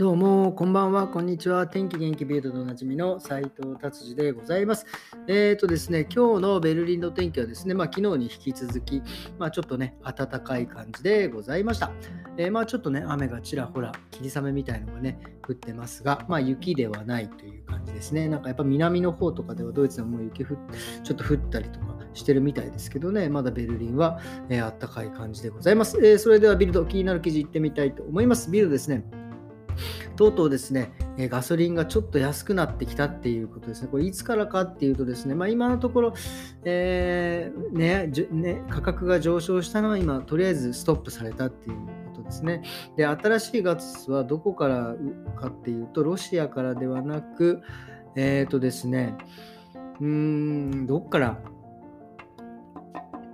どうも、こんばんは、こんにちは。天気元気ビルドでおなじみの斉藤達治でございます。えっ、ー、とですね、今日のベルリンの天気はですね、まあ、昨日に引き続き、まあ、ちょっとね、暖かい感じでございました。えー、まあ、ちょっとね、雨がちらほら、霧雨みたいのがね、降ってますが、まあ、雪ではないという感じですね。なんかやっぱ南の方とかではドイツでもう雪降ちょっと降ったりとかしてるみたいですけどね、まだベルリンは、えー、暖かい感じでございます。えー、それではビルド、気になる記事いってみたいと思います。ビルドですね。とうとうですね、ガソリンがちょっと安くなってきたっていうことですね。これいつからかっていうとですね、まあ、今のところ、えー、ねね、価格が上昇したのは今、とりあえずストップされたっていうことですね。で、新しいガスはどこからかっていうと、ロシアからではなく、えっ、ー、とですね、うーん、どっから？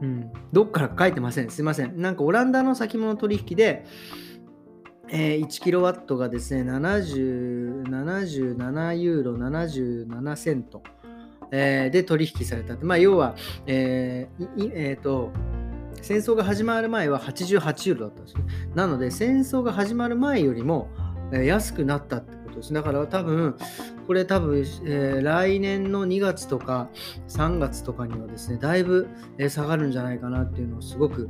うん、どっから書いてません。すいません。なんかオランダの先物取引で、えー、1キロワットがですね、70 77ユーロ77セント、えー、で取引された。まあ、要は、えーえーと、戦争が始まる前は88ユーロだったんですね。なので、戦争が始まる前よりも、えー、安くなったってことです。だから多分、これ多分、えー、来年の2月とか3月とかにはですね、だいぶ、下がるんじゃないかなっていうのをすごく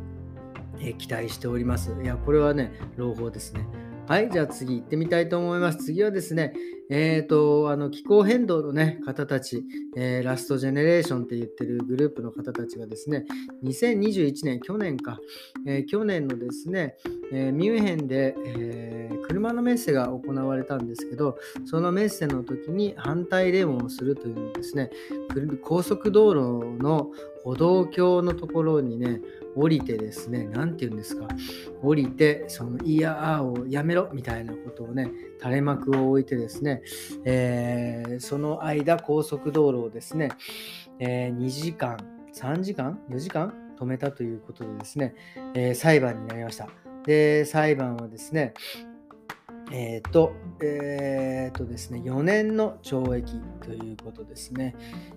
え期待しております。いや、これはね、朗報ですね。はい、じゃあ次行ってみたいと思います。次はですね、えっ、ー、と、あの気候変動の、ね、方たち、えー、ラストジェネレーションって言ってるグループの方たちがですね、2021年、去年か、えー、去年のですね、えミュンヘンで、え車のメッセが行われたんですけど、そのメッセの時に反対デモをするというですね、高速道路の歩道橋のところにね、降りてですね、何て言うんですか、降りて、そのいやーをやめろみたいなことをね、垂れ幕を置いてですね、えー、その間、高速道路をですね、えー、2時間、3時間、4時間止めたということでですね、えー、裁判になりました。で、裁判はですね、えっ、と、えっ、とですね、4年の懲役ということですね。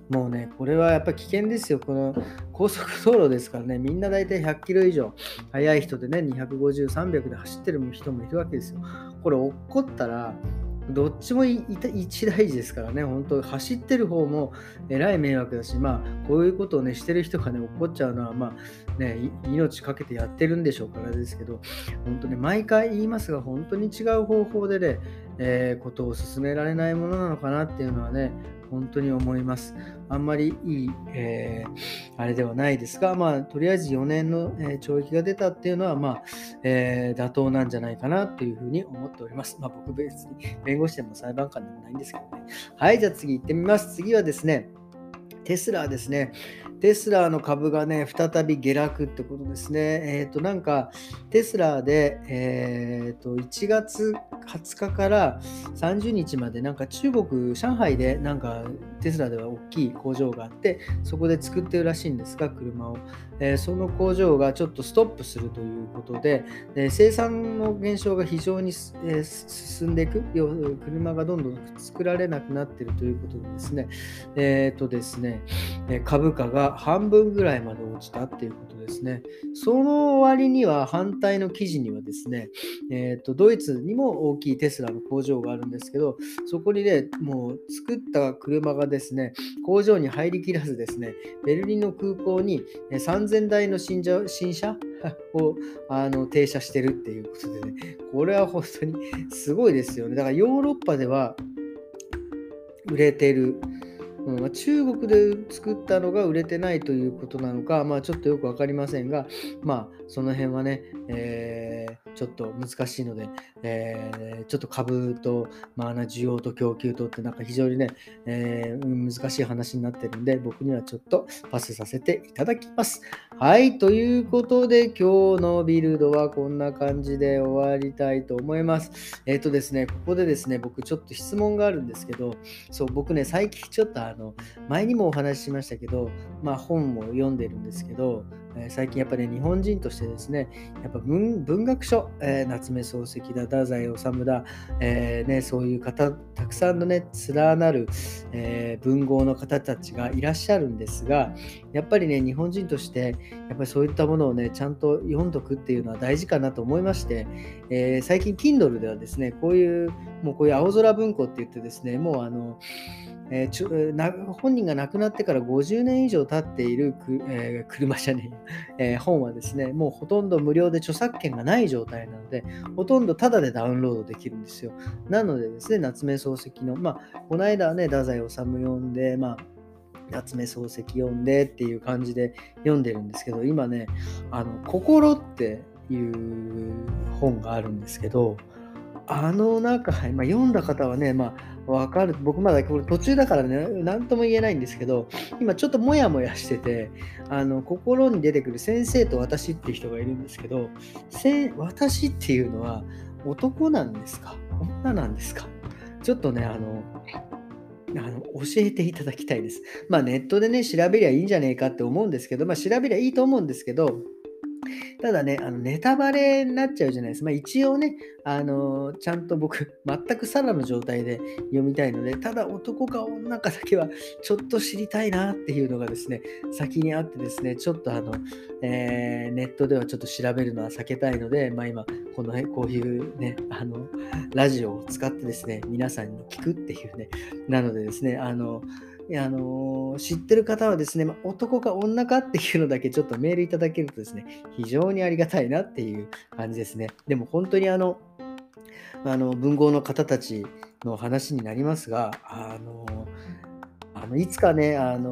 もうね、これはやっぱ危険ですよ。この高速道路ですからね、みんな大体100キロ以上、速い人でね、250、300で走ってる人もいるわけですよ。これ、落っこったら、どっちも一大事ですからね、本当、走ってる方もえらい迷惑だし、まあ、こういうことをね、してる人がね、怒っちゃうのは、まあ、ね、命かけてやってるんでしょうからですけど、本当ね、毎回言いますが、本当に違う方法でね、えー、ことを進められないものなのかなっていうのはね、本当に思います。あんまりいい、えー、あれではないですが、まあ、とりあえず4年の、えー、懲役が出たっていうのは、まあ、えー、妥当なんじゃないかなというふうに思っております。まあ、僕別に弁護士でも裁判官でもないんですけどね。はい、じゃあ次行ってみます。次はですね、テスラですね。テスラの株がね、再び下落ってことですね。えっ、ー、と、なんか、テスラで、えっ、ー、と、1月20日から30日まで、なんか中国、上海で、なんか、テスラでは大きい工場があって、そこで作ってるらしいんですが、車を。えー、その工場がちょっとストップするということで、で生産の減少が非常に、え進んでいく、車がどんどん作られなくなってるということでですね、えっ、とですね、株価が半分ぐらいまで落ちたっていうことですね。その割には反対の記事にはですね、えーと、ドイツにも大きいテスラの工場があるんですけど、そこにね、もう作った車がですね、工場に入りきらずですね、ベルリンの空港に3000台の新車新車？をあの停車してるっていうことでね、これは本当にすごいですよね。だからヨーロッパでは売れてる。うんま、中国で作ったのが売れてないということなのか、まあ、ちょっとよく分かりませんが、まあ、その辺はね、えー、ちょっと難しいので、えー、ちょっと株と、まあ、需要と供給とってなんか非常にね、えー、難しい話になってるんで、僕にはちょっとパスさせていただきます。はい、ということで今日のビルドはこんな感じで終わりたいと思います。えっ、とですね、ここでですね、僕ちょっと質問があるんですけど、そう、僕ね、最近ちょっとあの前にもお話ししましたけど、まあ、本も読んでるんですけど、えー、最近やっぱり、ね、日本人としてですねやっぱ文学書、えー、夏目漱石だ太宰治だ、えーね、そういう方たくさんのね連なる、えー、文豪の方たちがいらっしゃるんですがやっぱりね日本人としてやっぱりそういったものをねちゃんと読んどくっていうのは大事かなと思いまして、え、最近 Kindle ではですねこういうもうこういう青空文庫って言ってですねもうあのえー、ちょな本人が亡くなってから50年以上経っているく、えー、車じゃねええ、本はですね、もうほとんど無料で著作権がない状態なので、ほとんどタダでダウンロードできるんですよ。なのでですね、夏目漱石の、まあ、この間はね、太宰治読んで、まあ、夏目漱石読んでっていう感じで読んでるんですけど、今ね、あの、心っていう本があるんですけど、あの中、まあ、読んだ方はね、まあ、わかる。僕まだこれ途中だからね、何とも言えないんですけど、今ちょっとモヤモヤしてて、あの、心に出てくる先生と私っていう人がいるんですけど、私っていうのは男なんですか？女なんですか？ちょっとね、あの、あの教えていただきたいです。まあネットでね、調べりゃいいんじゃねえかって思うんですけど、まあ調べりゃいいと思うんですけど、ただね、あのネタバレになっちゃうじゃないですか。まあ、一応ね、あのー、ちゃんと僕、全くサラの状態で読みたいので、ただ男か女かだけはちょっと知りたいなっていうのがですね、先にあってですね、ちょっとあの、えー、ネットではちょっと調べるのは避けたいので、まあ、今、この、ね、こういうね、あの、ラジオを使ってですね、皆さんに聞くっていうね、なのでですね、あの、あの知ってる方はですね、ま男か女かっていうのだけちょっとメールいただけるとですね、非常にありがたいなっていう感じですね。でも本当にあの、あの文豪の方たちの話になりますが、あのあのいつかね、あの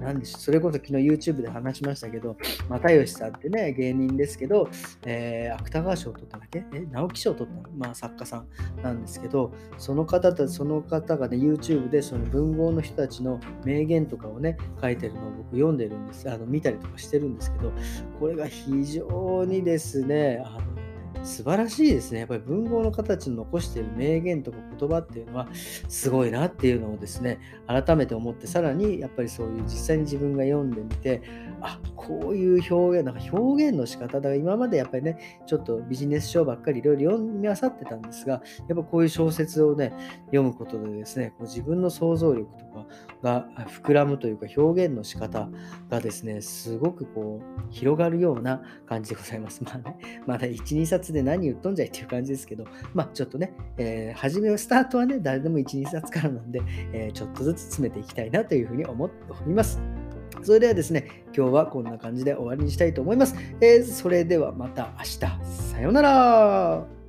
なんでしょうそれこそ昨日 YouTube で話しましたけど、又吉さんってね、芸人ですけど、えー、芥川賞を取っただけ？え直木賞を取ったまあ作家さんなんですけど、その方とその方がね、YouTube でその文豪の人たちの名言とかをね、書いてるのを僕読んでるんです、あの見たりとかしてるんですけど、これが非常にですね、あの素晴らしいですね。やっぱり文豪の形の残している名言とか言葉っていうのはすごいなっていうのをですね、改めて思って、さらにやっぱりそういう実際に自分が読んでみて、あこういう表現、なんか表現の仕方だ今までやっぱりね、ちょっとビジネス書ばっかりいろいろ読み漁ってたんですが、やっぱこういう小説をね、読むことでですね、こう自分の想像力とかが膨らむというか、表現の仕方がですね、すごくこう広がるような感じでございます。まあね、まだ1、2冊で何言っとんじゃいっていう感じですけど、まあちょっとね、えー、初めはスタートはね、誰でも1、2冊からなんで、えー、ちょっとずつ詰めていきたいなというふうに思っております。それではですね、今日はこんな感じで終わりにしたいと思います。えー、それではまた明日。さようなら。